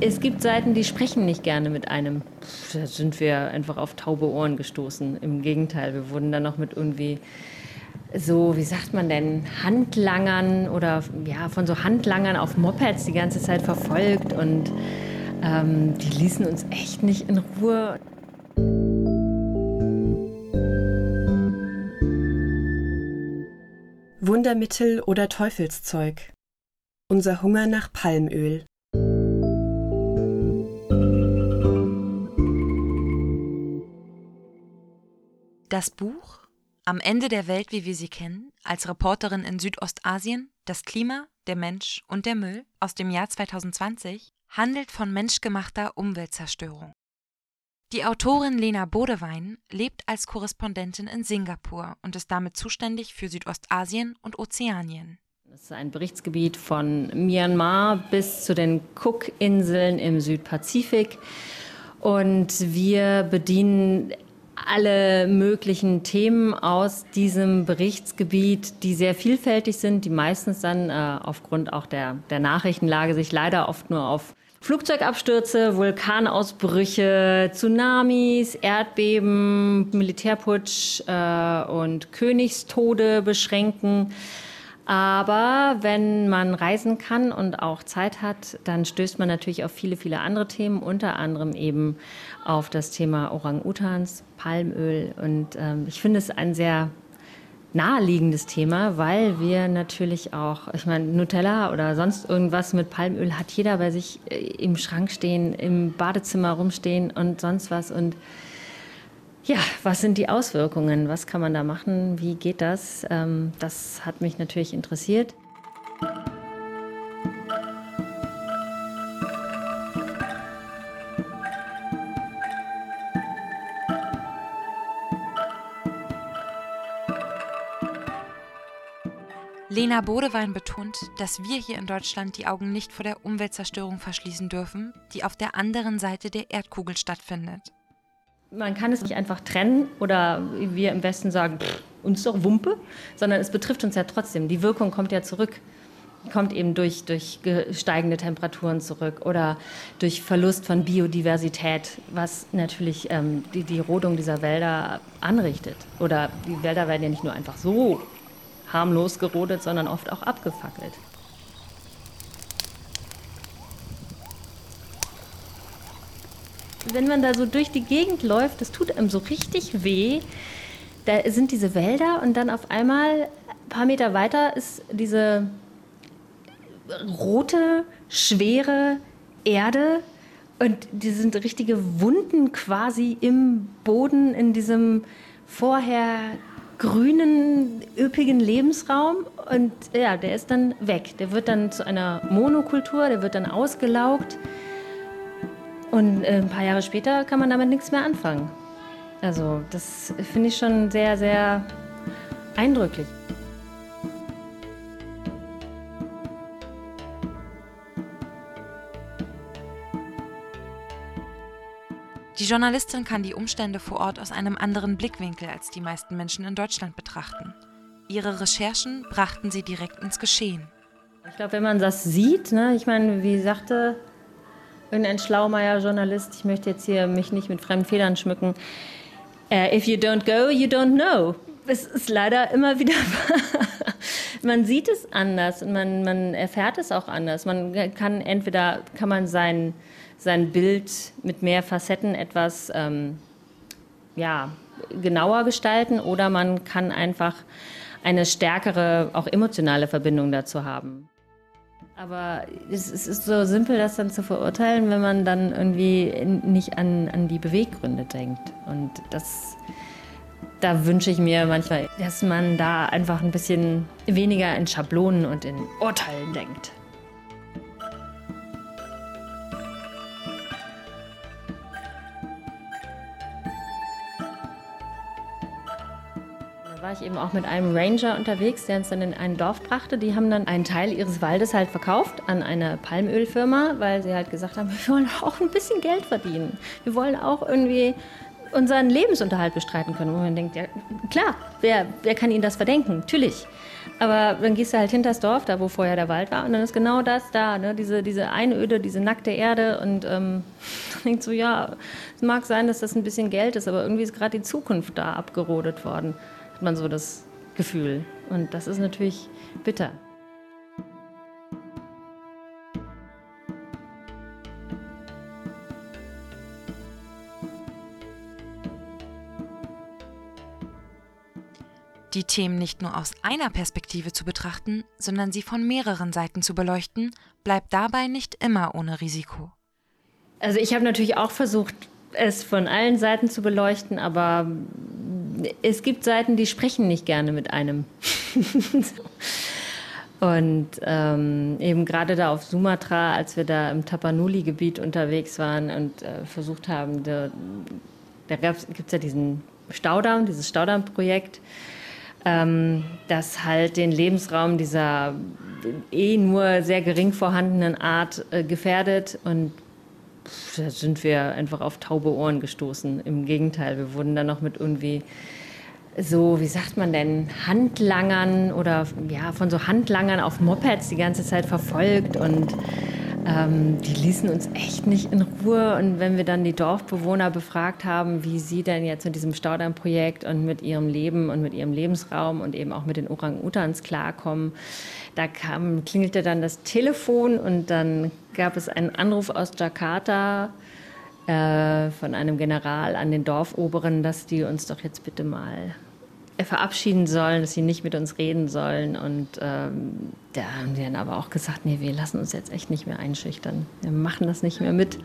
es gibt Seiten, die sprechen nicht gerne mit einem. Da sind wir einfach auf taube Ohren gestoßen. Im Gegenteil, wir wurden dann noch mit irgendwie so, wie sagt man denn, Handlangern oder ja, von so Handlangern auf Mopeds die ganze Zeit verfolgt und ähm, die ließen uns echt nicht in Ruhe. Wundermittel oder Teufelszeug. Unser Hunger nach Palmöl. Das Buch Am Ende der Welt, wie wir sie kennen, als Reporterin in Südostasien, das Klima, der Mensch und der Müll aus dem Jahr 2020 handelt von menschgemachter Umweltzerstörung. Die Autorin Lena Bodewein lebt als Korrespondentin in Singapur und ist damit zuständig für Südostasien und Ozeanien. Das ist ein Berichtsgebiet von Myanmar bis zu den Cook-Inseln im Südpazifik. Und wir bedienen alle möglichen Themen aus diesem Berichtsgebiet, die sehr vielfältig sind, die meistens dann äh, aufgrund auch der, der Nachrichtenlage sich leider oft nur auf Flugzeugabstürze, Vulkanausbrüche, Tsunamis, Erdbeben, Militärputsch äh, und Königstode beschränken. Aber wenn man reisen kann und auch Zeit hat, dann stößt man natürlich auf viele, viele andere Themen, unter anderem eben auf das Thema Orang-Utans, Palmöl. Und ähm, ich finde es ein sehr naheliegendes Thema, weil wir natürlich auch, ich meine, Nutella oder sonst irgendwas mit Palmöl hat jeder bei sich äh, im Schrank stehen, im Badezimmer rumstehen und sonst was. Und ja, was sind die Auswirkungen? Was kann man da machen? Wie geht das? Ähm, das hat mich natürlich interessiert. Lena Bodewein betont, dass wir hier in Deutschland die Augen nicht vor der Umweltzerstörung verschließen dürfen, die auf der anderen Seite der Erdkugel stattfindet. Man kann es nicht einfach trennen oder wir im Westen sagen, pff, uns doch Wumpe, sondern es betrifft uns ja trotzdem. Die Wirkung kommt ja zurück. Kommt eben durch, durch steigende Temperaturen zurück oder durch Verlust von Biodiversität, was natürlich ähm, die, die Rodung dieser Wälder anrichtet. Oder die Wälder werden ja nicht nur einfach so harmlos gerodet, sondern oft auch abgefackelt. Wenn man da so durch die Gegend läuft, das tut einem so richtig weh. Da sind diese Wälder und dann auf einmal, ein paar Meter weiter, ist diese rote, schwere Erde und die sind richtige Wunden quasi im Boden in diesem vorher grünen, üppigen Lebensraum und ja, der ist dann weg. Der wird dann zu einer Monokultur, der wird dann ausgelaugt und äh, ein paar Jahre später kann man damit nichts mehr anfangen. Also das finde ich schon sehr, sehr eindrücklich. Die Journalistin kann die Umstände vor Ort aus einem anderen Blickwinkel als die meisten Menschen in Deutschland betrachten. Ihre Recherchen brachten sie direkt ins Geschehen. Ich glaube, wenn man das sieht, ne, ich meine, wie sagte irgendein Schlaumeier-Journalist, ich möchte jetzt hier mich nicht mit fremden Federn schmücken, uh, if you don't go, you don't know. Es ist leider immer wieder man sieht es anders und man, man erfährt es auch anders. Man kann entweder kann man sein sein Bild mit mehr Facetten etwas ähm, ja, genauer gestalten oder man kann einfach eine stärkere, auch emotionale Verbindung dazu haben. Aber es, ist so simpel, das dann zu verurteilen, wenn man dann irgendwie nicht an, an die Beweggründe denkt. Und das, da wünsche ich mir manchmal, dass man da einfach ein bisschen weniger in Schablonen und in Urteilen denkt. War ich eben auch mit einem Ranger unterwegs, der uns dann in ein Dorf brachte. Die haben dann einen Teil ihres Waldes halt verkauft an eine Palmölfirma, weil sie halt gesagt haben, wir wollen auch ein bisschen Geld verdienen. Wir wollen auch irgendwie unseren Lebensunterhalt bestreiten können. Wo man denkt, ja klar, wer, wer kann ihnen das verdenken? Natürlich. Aber dann gehst du halt hinter das Dorf, da wo vorher der Wald war, und dann ist genau das da, ne? diese, diese Einöde, diese nackte Erde. Und ähm, denkt so, ja, es mag sein, dass das ein bisschen Geld ist, aber irgendwie ist gerade die Zukunft da abgerodet worden. Hat man so das Gefühl. Und das ist natürlich bitter. Die Themen nicht nur aus einer Perspektive zu betrachten, sondern sie von mehreren Seiten zu beleuchten, bleibt dabei nicht immer ohne Risiko. Also ich habe natürlich auch versucht, es von allen Seiten zu beleuchten, aber es gibt Seiten, die sprechen nicht gerne mit einem. Und ähm, eben gerade da auf Sumatra, als wir da im Tapanuli-Gebiet unterwegs waren und äh, versucht haben, da, da gibt es ja diesen Staudamm, dieses Staudammprojekt, ähm, das halt den Lebensraum dieser eh nur sehr gering vorhandenen Art äh, gefährdet. Und da sind wir einfach auf taube Ohren gestoßen. Im Gegenteil, wir wurden dann noch mit irgendwie so, wie sagt man denn, Handlangern oder ja, von so Handlangern auf Mopeds die ganze Zeit verfolgt und ähm, die ließen uns echt nicht in Ruhe. Und wenn wir dann die Dorfbewohner befragt haben, wie sie denn jetzt mit diesem Staudammprojekt und mit ihrem Leben und mit ihrem Lebensraum und eben auch mit den Orang-Utans klarkommen, da kam, klingelte dann das Telefon und dann gab es einen Anruf aus Jakarta äh, von einem General an den Dorfoberen, dass die uns doch jetzt bitte mal verabschieden sollen, dass sie nicht mit uns reden sollen. Und ähm, da haben die dann aber auch gesagt, nee, wir lassen uns jetzt echt nicht mehr einschüchtern. Wir machen das nicht mehr mit.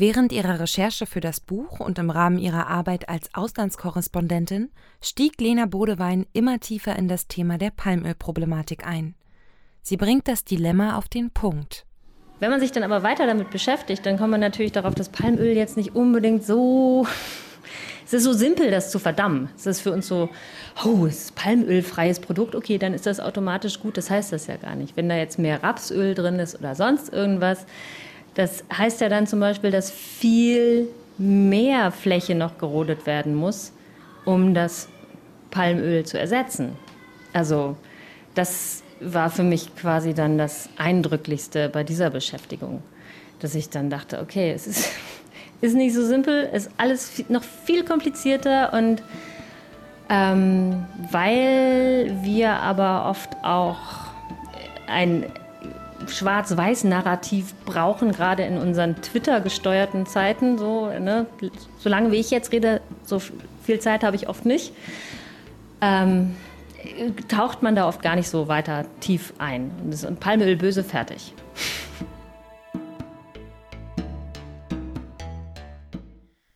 Während ihrer Recherche für das Buch und im Rahmen ihrer Arbeit als Auslandskorrespondentin stieg Lena Bodewein immer tiefer in das Thema der Palmölproblematik ein. Sie bringt das Dilemma auf den Punkt. Wenn man sich dann aber weiter damit beschäftigt, dann kommt man natürlich darauf, dass Palmöl jetzt nicht unbedingt so. Es ist so simpel, das zu verdammen. Es ist für uns so, oh, es ist palmölfreies Produkt, okay, dann ist das automatisch gut. Das heißt das ja gar nicht. Wenn da jetzt mehr Rapsöl drin ist oder sonst irgendwas, das heißt ja dann zum Beispiel, dass viel mehr Fläche noch gerodet werden muss, um das Palmöl zu ersetzen. Also das war für mich quasi dann das Eindrücklichste bei dieser Beschäftigung, dass ich dann dachte, okay, es ist, ist nicht so simpel, es ist alles noch viel komplizierter und ähm, weil wir aber oft auch ein schwarz-weiß-Narrativ brauchen, gerade in unseren Twitter-gesteuerten Zeiten. So, ne? Solange wie ich jetzt rede, so viel Zeit habe ich oft nicht. Ähm, taucht man da oft gar nicht so weiter tief ein. Und Palmöl böse fertig.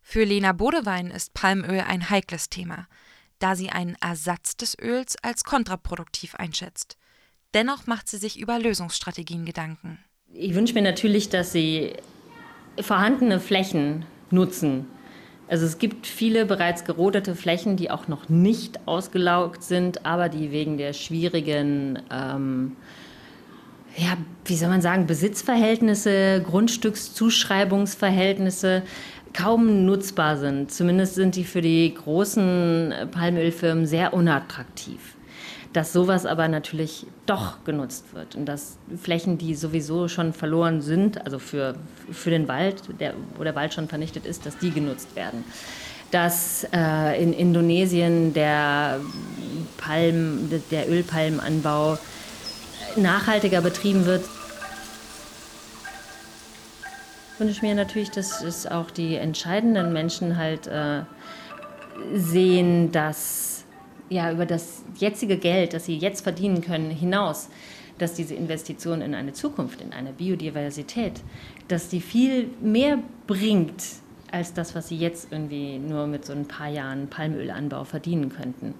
Für Lena Bodewein ist Palmöl ein heikles Thema, da sie einen Ersatz des Öls als kontraproduktiv einschätzt. Dennoch macht sie sich über Lösungsstrategien Gedanken. Ich wünsche mir natürlich, dass sie vorhandene Flächen nutzen also es gibt viele bereits gerodete Flächen, die auch noch nicht ausgelaugt sind, aber die wegen der schwierigen, ähm, ja, wie soll man sagen, Besitzverhältnisse, Grundstückszuschreibungsverhältnisse kaum nutzbar sind. Zumindest sind die für die großen Palmölfirmen sehr unattraktiv dass sowas aber natürlich doch genutzt wird und dass Flächen, die sowieso schon verloren sind, also für, für den Wald, der, wo der Wald schon vernichtet ist, dass die genutzt werden. Dass äh, in Indonesien der, Palm, der Ölpalmenanbau nachhaltiger betrieben wird. Ich wünsche mir natürlich, dass es auch die entscheidenden Menschen halt äh, sehen, dass ja, über das jetzige Geld, das sie jetzt verdienen können, hinaus, dass diese Investition in eine Zukunft, in eine Biodiversität, dass die viel mehr bringt als das, was sie jetzt irgendwie nur mit so ein paar Jahren Palmölanbau verdienen könnten.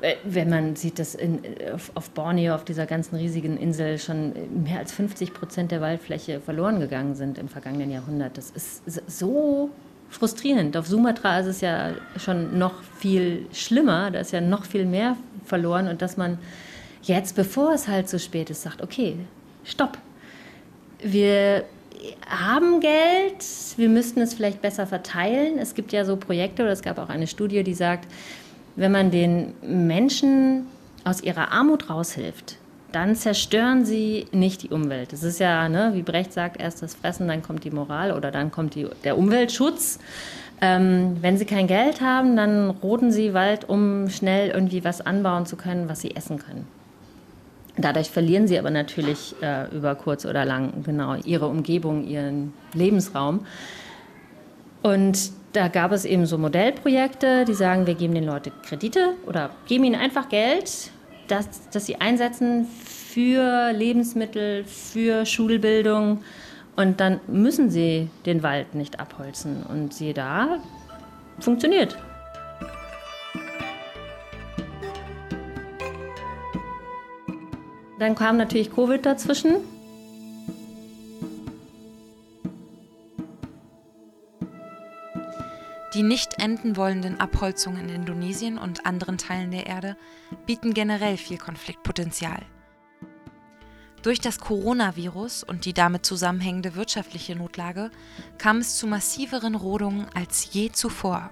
Äh, wenn man sieht, dass in, auf, auf Borneo, auf dieser ganzen riesigen Insel, schon mehr als 50 Prozent der Waldfläche verloren gegangen sind im vergangenen Jahrhundert, das ist so frustrierend. Auf Sumatra ist es ja schon noch viel schlimmer, da ist ja noch viel mehr verloren und dass man jetzt, bevor es halt zu spät ist, sagt, okay, stopp, wir haben Geld, wir müssten es vielleicht besser verteilen. Es gibt ja so Projekte oder es gab auch eine Studie, die sagt, wenn man den Menschen aus ihrer Armut raushilft, dann zerstören sie nicht die Umwelt. Das ist ja, ne, wie Brecht sagt, erst das Fressen, dann kommt die Moral oder dann kommt die, der Umweltschutz. Ähm, wenn sie kein Geld haben, dann roden sie Wald, um schnell irgendwie was anbauen zu können, was sie essen können. Dadurch verlieren sie aber natürlich äh, über kurz oder lang genau ihre Umgebung, ihren Lebensraum. Und da gab es eben so Modellprojekte, die sagen, wir geben den Leuten Kredite oder geben ihnen einfach Geld, das, das sie einsetzen für Lebensmittel, für Schulbildung. Und dann müssen sie den Wald nicht abholzen. Und siehe da, funktioniert. Dann kam natürlich Covid dazwischen. Die nicht enden wollenden Abholzungen in Indonesien und anderen Teilen der Erde bieten generell viel Konfliktpotenzial. Durch das Coronavirus und die damit zusammenhängende wirtschaftliche Notlage kam es zu massiveren Rodungen als je zuvor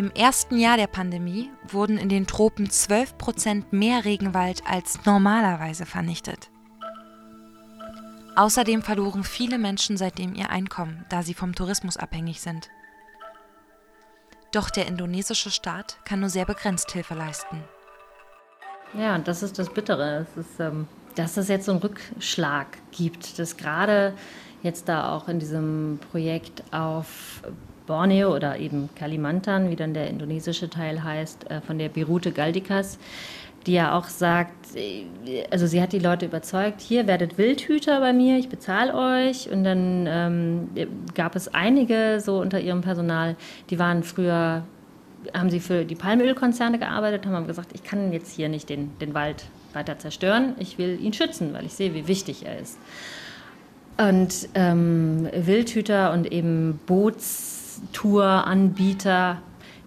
im ersten Jahr der Pandemie wurden in den Tropen 12 Prozent mehr Regenwald als normalerweise vernichtet. Außerdem verloren viele Menschen seitdem ihr Einkommen, da sie vom Tourismus abhängig sind. Doch der indonesische Staat kann nur sehr begrenzt Hilfe leisten. Ja, und das ist das Bittere. Es ist, ähm, dass es jetzt so einen Rückschlag gibt, dass gerade jetzt da auch in diesem Projekt auf Borneo oder eben Kalimantan, wie dann der indonesische Teil heißt, äh, von der Birute Galdikas, die ja auch sagt, also sie hat die Leute überzeugt, hier werdet Wildhüter bei mir, ich bezahle euch. Und dann ähm, gab es einige so unter ihrem Personal, die waren früher, haben sie für die Palmölkonzerne gearbeitet, haben gesagt, ich kann jetzt hier nicht den, den Wald weiter zerstören, ich will ihn schützen, weil ich sehe, wie wichtig er ist. Und ähm, Wildhüter und eben Boots Touranbieter,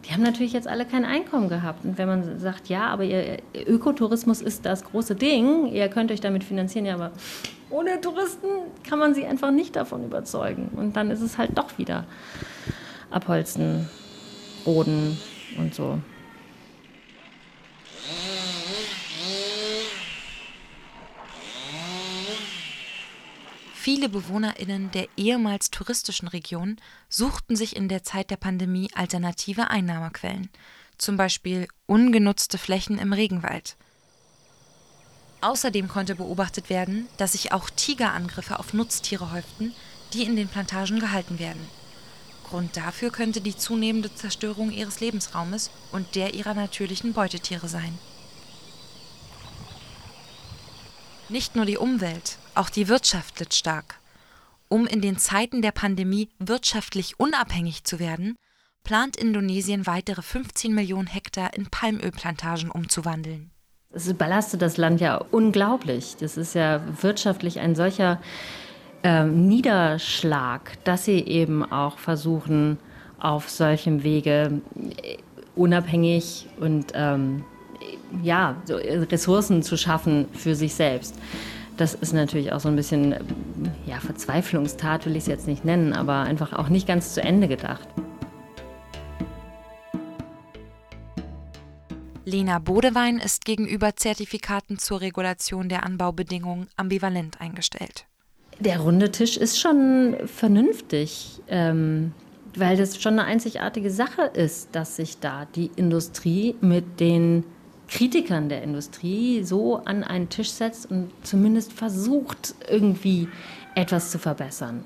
die haben natürlich jetzt alle kein Einkommen gehabt. Und wenn man sagt, ja, aber ihr Ökotourismus ist das große Ding, ihr könnt euch damit finanzieren, ja, aber ohne Touristen kann man sie einfach nicht davon überzeugen. Und dann ist es halt doch wieder abholzen, roden und so. Viele Bewohnerinnen der ehemals touristischen Region suchten sich in der Zeit der Pandemie alternative Einnahmequellen, zum Beispiel ungenutzte Flächen im Regenwald. Außerdem konnte beobachtet werden, dass sich auch Tigerangriffe auf Nutztiere häuften, die in den Plantagen gehalten werden. Grund dafür könnte die zunehmende Zerstörung ihres Lebensraumes und der ihrer natürlichen Beutetiere sein. Nicht nur die Umwelt, auch die Wirtschaft litt stark. Um in den Zeiten der Pandemie wirtschaftlich unabhängig zu werden, plant Indonesien weitere 15 Millionen Hektar in Palmölplantagen umzuwandeln. Es belastet das Land ja unglaublich. Das ist ja wirtschaftlich ein solcher äh, Niederschlag, dass sie eben auch versuchen, auf solchem Wege äh, unabhängig und ähm, ja, so Ressourcen zu schaffen für sich selbst. Das ist natürlich auch so ein bisschen ja, Verzweiflungstat, will ich es jetzt nicht nennen, aber einfach auch nicht ganz zu Ende gedacht. Lena Bodewein ist gegenüber Zertifikaten zur Regulation der Anbaubedingungen ambivalent eingestellt. Der runde Tisch ist schon vernünftig, ähm, weil das schon eine einzigartige Sache ist, dass sich da die Industrie mit den Kritikern der Industrie so an einen Tisch setzt und zumindest versucht, irgendwie etwas zu verbessern.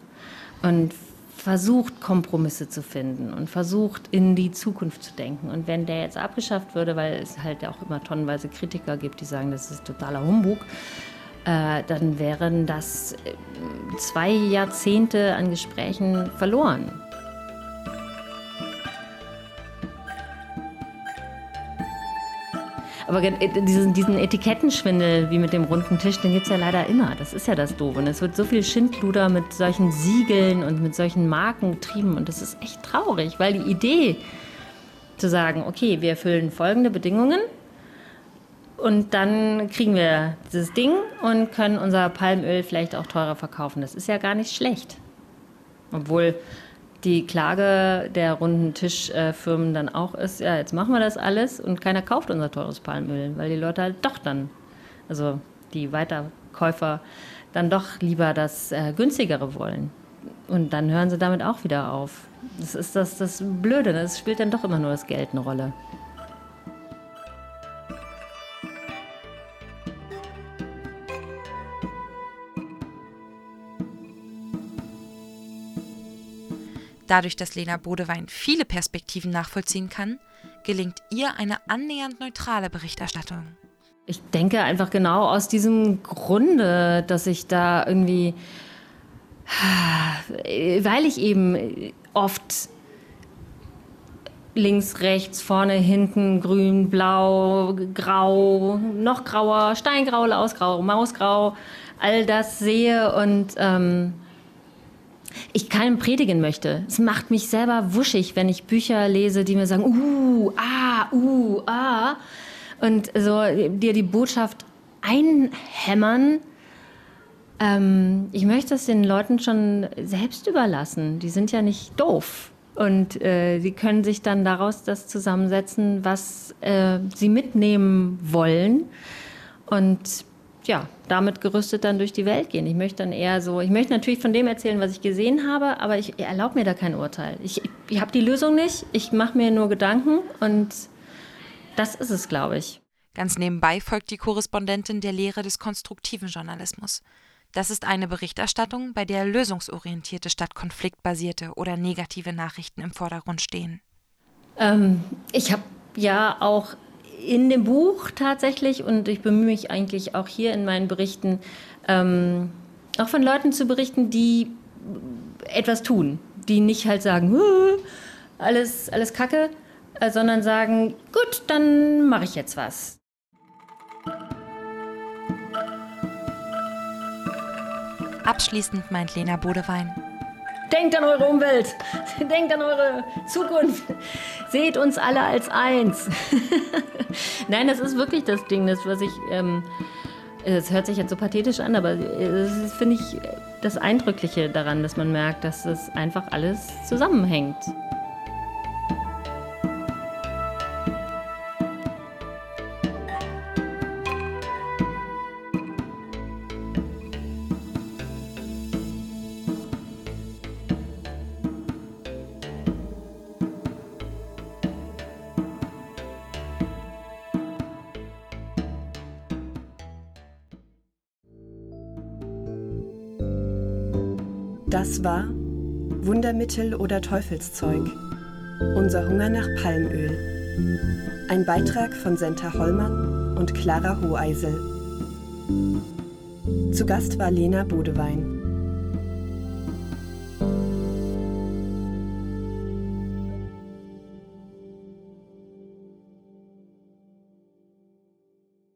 Und versucht, Kompromisse zu finden und versucht, in die Zukunft zu denken. Und wenn der jetzt abgeschafft würde, weil es halt auch immer tonnenweise Kritiker gibt, die sagen, das ist totaler Humbug, äh, dann wären das äh, zwei Jahrzehnte an Gesprächen verloren. Aber äh, diesen, diesen Etikettenschwindel wie mit dem runden Tisch, den gibt es ja leider immer. Das ist ja das Doofe. Und es wird so viel Schindluder mit solchen Siegeln und mit solchen Marken getrieben. Und das ist echt traurig, weil die Idee zu sagen, okay, wir erfüllen folgende Bedingungen Und dann kriegen wir dieses Ding und können unser Palmöl vielleicht auch teurer verkaufen. Das ist ja gar nicht schlecht. Obwohl die Klage der runden Tischfirmen dann auch ist, ja, jetzt machen wir das alles und keiner kauft unser teures Palmöl, weil die Leute halt doch dann, also die Weiterkäufer, dann doch lieber das äh, günstigere wollen. Und dann hören sie damit auch wieder auf. Das ist das, das Blöde, das spielt dann doch immer nur das Geld eine Rolle. Dadurch, dass Lena Bodewein viele Perspektiven nachvollziehen kann, gelingt ihr eine annähernd neutrale Berichterstattung. Ich denke einfach genau aus diesem Grunde, dass ich da irgendwie, weil ich eben oft links, rechts, vorne, hinten, grün, blau, grau, noch grauer, steingrau, lausgrau, mausgrau, all das sehe und ähm, ich keinem predigen möchte. Es macht mich selber wuschig, wenn ich Bücher lese, die mir sagen, uh, ah, uh, ah, und so dir die Botschaft einhämmern. Ähm, ich möchte es den Leuten schon selbst überlassen. Die sind ja nicht doof. Und äh, können sich dann daraus das zusammensetzen, was äh, sie mitnehmen wollen. Und ja, damit gerüstet dann durch die Welt gehen. Ich möchte dann eher so, ich möchte natürlich von dem erzählen, was ich gesehen habe, aber ich erlaube mir da kein Urteil. Ich, ich habe die Lösung nicht, ich mache mir nur Gedanken und das ist es, glaube ich. Ganz nebenbei folgt die Korrespondentin der Lehre des konstruktiven Journalismus. Das ist eine Berichterstattung, bei der lösungsorientierte statt konfliktbasierte oder negative Nachrichten im Vordergrund stehen. Ähm, ich habe ja auch in dem Buch tatsächlich und ich bemühe mich eigentlich auch hier in meinen Berichten, ähm, auch von Leuten zu berichten, die etwas tun, die nicht halt sagen, alles, alles Kacke, äh, sondern sagen, gut, dann mache ich jetzt was. Abschließend meint Lena Bodewein. Denkt an eure Umwelt, denkt an eure Zukunft, seht uns alle als eins. Nein, das ist wirklich das Ding, das was ich, ähm, das hört sich jetzt so pathetisch an, aber das finde ich das Eindrückliche daran, dass man merkt, dass das einfach alles zusammenhängt. Das war Wundermittel oder Teufelszeug. Unser Hunger nach Palmöl. Ein Beitrag von Senta Hollmann und Clara Hoheisel. Zu Gast war Lena Bodewein.